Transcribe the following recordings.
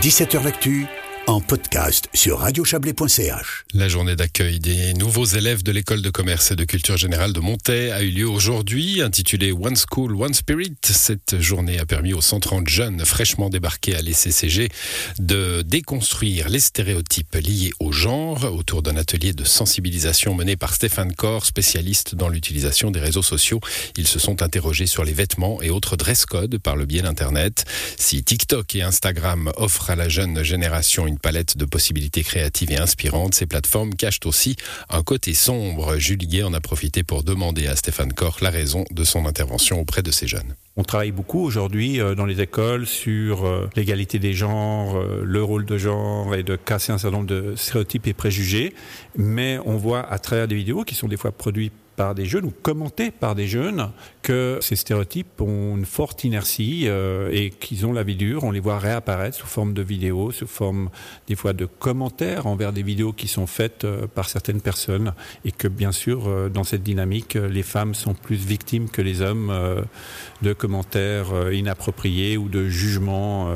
17h L'actu en podcast sur radiochablais.ch. La journée d'accueil des nouveaux élèves de l'école de commerce et de culture générale de Montaix a eu lieu aujourd'hui, intitulée One School, One Spirit. Cette journée a permis aux 130 jeunes fraîchement débarqués à l'ECCG de déconstruire les stéréotypes liés au genre autour d'un atelier de sensibilisation mené par Stéphane Corr, spécialiste dans l'utilisation des réseaux sociaux. Ils se sont interrogés sur les vêtements et autres dress codes par le biais d'Internet. Si TikTok et Instagram offrent à la jeune génération une palette de possibilités créatives et inspirantes, ces plateformes cachent aussi un côté sombre. Julie Guay en a profité pour demander à Stéphane Koch la raison de son intervention auprès de ces jeunes. On travaille beaucoup aujourd'hui euh, dans les écoles sur euh, l'égalité des genres, euh, le rôle de genre et de casser un certain nombre de stéréotypes et préjugés. Mais on voit à travers des vidéos qui sont des fois produites par des jeunes ou commentés par des jeunes que ces stéréotypes ont une forte inertie euh, et qu'ils ont la vie dure. On les voit réapparaître sous forme de vidéos, sous forme des fois de commentaires envers des vidéos qui sont faites euh, par certaines personnes et que bien sûr euh, dans cette dynamique les femmes sont plus victimes que les hommes de commentaires inappropriés ou de jugements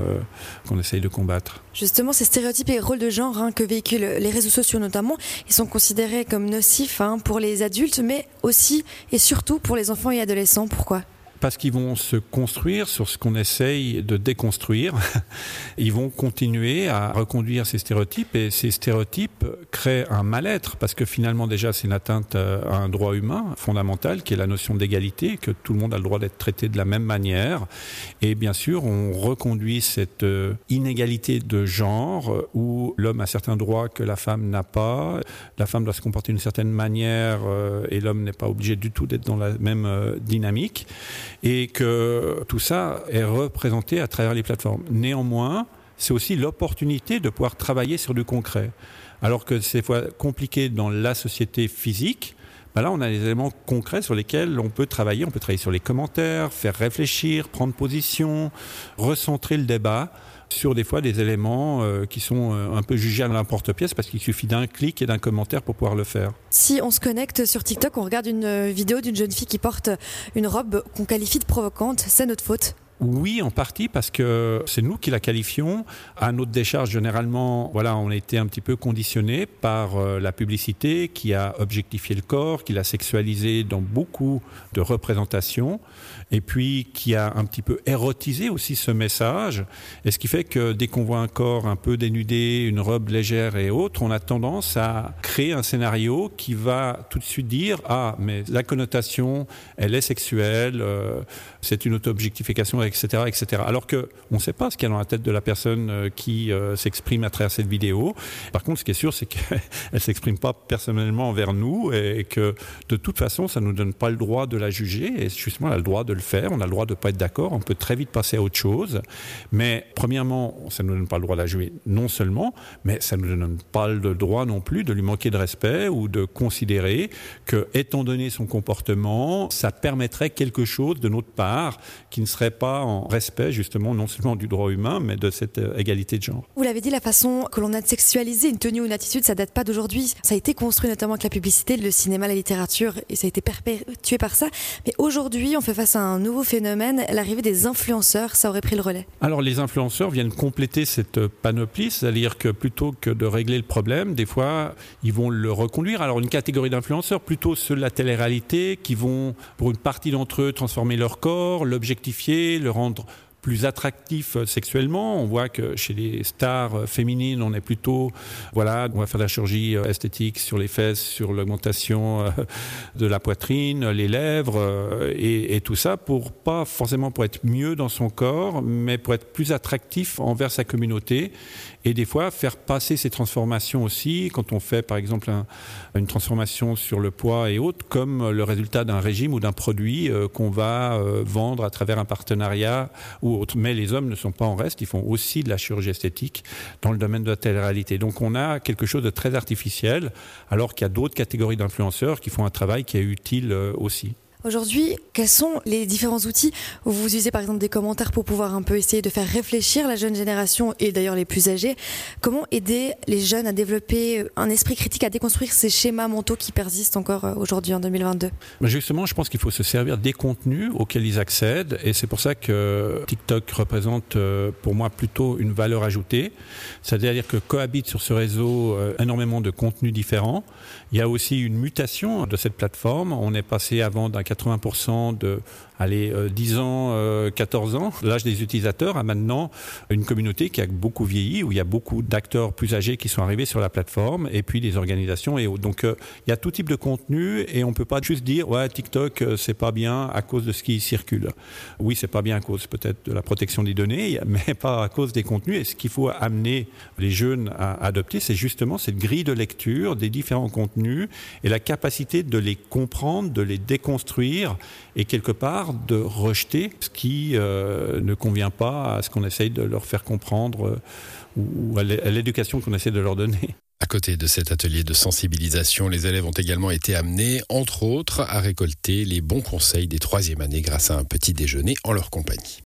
qu'on essaye de combattre. Justement, ces stéréotypes et rôles de genre hein, que véhiculent les réseaux sociaux notamment, ils sont considérés comme nocifs hein, pour les adultes, mais aussi et surtout pour les enfants et adolescents. Pourquoi? Parce qu'ils vont se construire sur ce qu'on essaye de déconstruire. Ils vont continuer à reconduire ces stéréotypes et ces stéréotypes créent un mal-être parce que finalement déjà c'est une atteinte à un droit humain fondamental qui est la notion d'égalité, que tout le monde a le droit d'être traité de la même manière. Et bien sûr, on reconduit cette euh, inégalité de genre où l'homme a certains droits que la femme n'a pas. La femme doit se comporter d'une certaine manière euh, et l'homme n'est pas obligé du tout d'être dans la même euh, dynamique et que tout ça est représenté à travers les plateformes. Néanmoins, c'est aussi l'opportunité de pouvoir travailler sur du concret. Alors que c'est compliqué dans la société physique, ben là, on a des éléments concrets sur lesquels on peut travailler. On peut travailler sur les commentaires, faire réfléchir, prendre position, recentrer le débat sur des fois des éléments euh, qui sont euh, un peu jugés à l'importe-pièce parce qu'il suffit d'un clic et d'un commentaire pour pouvoir le faire. Si on se connecte sur TikTok, on regarde une euh, vidéo d'une jeune fille qui porte une robe qu'on qualifie de provocante, c'est notre faute oui, en partie parce que c'est nous qui la qualifions. À notre décharge, généralement, voilà, on a été un petit peu conditionné par euh, la publicité qui a objectifié le corps, qui l'a sexualisé dans beaucoup de représentations, et puis qui a un petit peu érotisé aussi ce message. Et ce qui fait que dès qu'on voit un corps un peu dénudé, une robe légère et autre, on a tendance à créer un scénario qui va tout de suite dire ah mais la connotation, elle est sexuelle, euh, c'est une auto-objectification etc., etc. Alors que on ne sait pas ce qu'il y a dans la tête de la personne euh, qui euh, s'exprime à travers cette vidéo. Par contre, ce qui est sûr, c'est qu'elle s'exprime pas personnellement envers nous et que de toute façon, ça nous donne pas le droit de la juger. Et justement, elle a le droit de le faire. On a le droit de pas être d'accord. On peut très vite passer à autre chose. Mais premièrement, ça nous donne pas le droit de la juger non seulement, mais ça nous donne pas le droit non plus de lui manquer de respect ou de considérer que, étant donné son comportement, ça permettrait quelque chose de notre part qui ne serait pas en respect justement non seulement du droit humain, mais de cette euh, égalité de genre. Vous l'avez dit, la façon que l'on a de sexualiser une tenue ou une attitude, ça date pas d'aujourd'hui. Ça a été construit notamment avec la publicité, le cinéma, la littérature, et ça a été perpétué par ça. Mais aujourd'hui, on fait face à un nouveau phénomène, l'arrivée des influenceurs, ça aurait pris le relais. Alors les influenceurs viennent compléter cette panoplie, c'est-à-dire que plutôt que de régler le problème, des fois, ils vont le reconduire. Alors une catégorie d'influenceurs, plutôt ceux de la télé-réalité, qui vont, pour une partie d'entre eux, transformer leur corps, l'objectifier, rendre plus attractif euh, sexuellement. On voit que chez les stars euh, féminines, on est plutôt, voilà, on va faire de la chirurgie euh, esthétique sur les fesses, sur l'augmentation de la poitrine, les lèvres et, et, tout ça pour pas forcément pour être mieux dans son corps, mais pour être plus attractif envers sa communauté et des fois faire passer ces transformations aussi quand on fait par exemple une transformation sur le poids et autres comme le résultat d'un régime ou d'un produit qu'on va vendre à travers un partenariat ou mais les hommes ne sont pas en reste, ils font aussi de la chirurgie esthétique dans le domaine de la télé-réalité. Donc on a quelque chose de très artificiel, alors qu'il y a d'autres catégories d'influenceurs qui font un travail qui est utile euh, aussi. Aujourd'hui, quels sont les différents outils vous utilisez par exemple des commentaires pour pouvoir un peu essayer de faire réfléchir la jeune génération et d'ailleurs les plus âgés? Comment aider les jeunes à développer un esprit critique, à déconstruire ces schémas mentaux qui persistent encore euh, aujourd'hui en 2022 Justement, je pense qu'il faut se servir des contenus auxquels ils accèdent et c'est pour ça que TikTok représente euh, pour moi plutôt une valeur ajoutée. C'est-à-dire que cohabitent sur ce réseau euh, énormément de contenus différents. Il y a aussi une mutation de cette plateforme. On est passé avant d'un 80% de allez, 10 euh, ans, 14 euh, ans, l'âge des utilisateurs, à maintenant une communauté qui a beaucoup vieilli, où il y a beaucoup d'acteurs plus âgés qui sont arrivés sur la plateforme, et puis des organisations et autres. Donc euh, il y a tout type de contenu, et on peut pas juste dire, ouais, TikTok, c'est pas bien à cause de ce qui circule. Oui, c'est pas bien à cause peut-être de la protection des données, mais pas à cause des contenus. Et ce qu'il faut amener les jeunes à adopter, c'est justement cette grille de lecture des différents contenus et la capacité de les comprendre, de les déconstruire, et quelque part de rejeter ce qui euh, ne convient pas à ce qu'on essaye de leur faire comprendre euh, ou à l'éducation qu'on essaie de leur donner. À côté de cet atelier de sensibilisation, les élèves ont également été amenés, entre autres, à récolter les bons conseils des troisième années grâce à un petit déjeuner en leur compagnie.